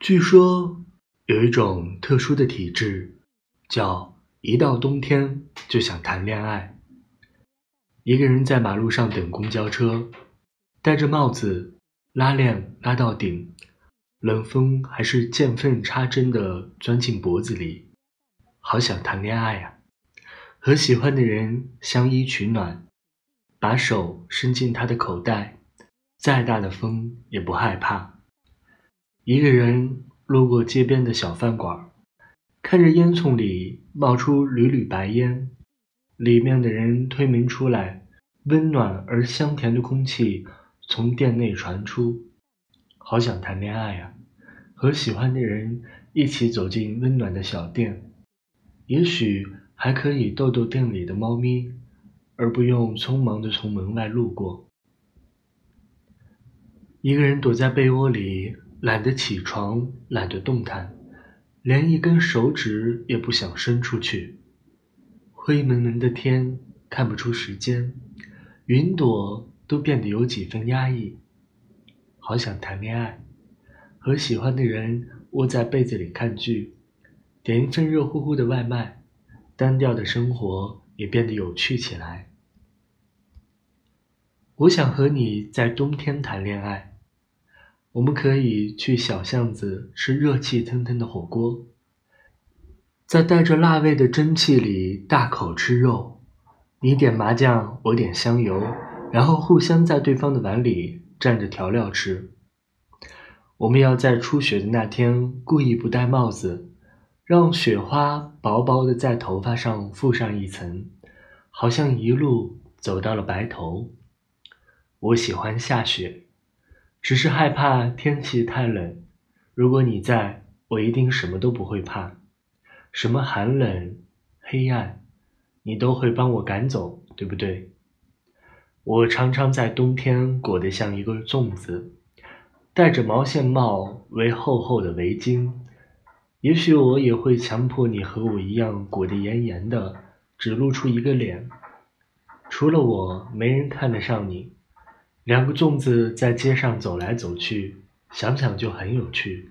据说有一种特殊的体质，叫一到冬天就想谈恋爱。一个人在马路上等公交车，戴着帽子，拉链拉到顶，冷风还是见缝插针的钻进脖子里，好想谈恋爱啊！和喜欢的人相依取暖，把手伸进他的口袋，再大的风也不害怕。一个人路过街边的小饭馆，看着烟囱里冒出缕缕白烟，里面的人推门出来，温暖而香甜的空气从店内传出，好想谈恋爱呀！和喜欢的人一起走进温暖的小店，也许还可以逗逗店里的猫咪，而不用匆忙的从门外路过。一个人躲在被窝里。懒得起床，懒得动弹，连一根手指也不想伸出去。灰蒙蒙的天看不出时间，云朵都变得有几分压抑。好想谈恋爱，和喜欢的人窝在被子里看剧，点一份热乎乎的外卖，单调的生活也变得有趣起来。我想和你在冬天谈恋爱。我们可以去小巷子吃热气腾腾的火锅，在带着辣味的蒸汽里大口吃肉。你点麻酱，我点香油，然后互相在对方的碗里蘸着调料吃。我们要在初雪的那天故意不戴帽子，让雪花薄薄的在头发上覆上一层，好像一路走到了白头。我喜欢下雪。只是害怕天气太冷。如果你在，我一定什么都不会怕。什么寒冷、黑暗，你都会帮我赶走，对不对？我常常在冬天裹得像一个粽子，戴着毛线帽，围厚厚的围巾。也许我也会强迫你和我一样裹得严严的，只露出一个脸。除了我，没人看得上你。两个粽子在街上走来走去，想想就很有趣。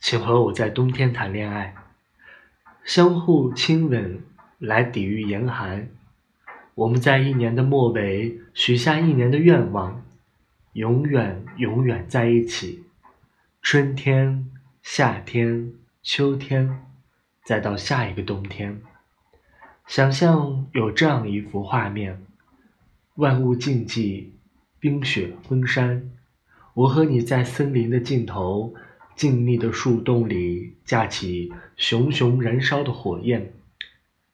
请和我在冬天谈恋爱，相互亲吻来抵御严寒。我们在一年的末尾许下一年的愿望，永远永远在一起。春天、夏天、秋天，再到下一个冬天。想象有这样一幅画面。万物静寂，冰雪封山。我和你在森林的尽头，静谧的树洞里架起熊熊燃烧的火焰。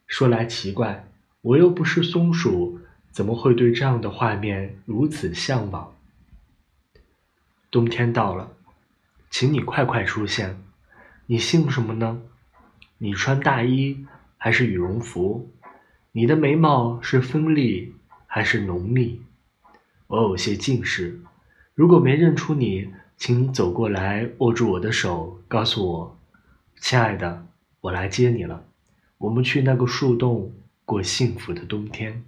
说来奇怪，我又不是松鼠，怎么会对这样的画面如此向往？冬天到了，请你快快出现。你姓什么呢？你穿大衣还是羽绒服？你的眉毛是锋利？还是浓密，我有些近视。如果没认出你，请走过来，握住我的手，告诉我：“亲爱的，我来接你了。”我们去那个树洞过幸福的冬天。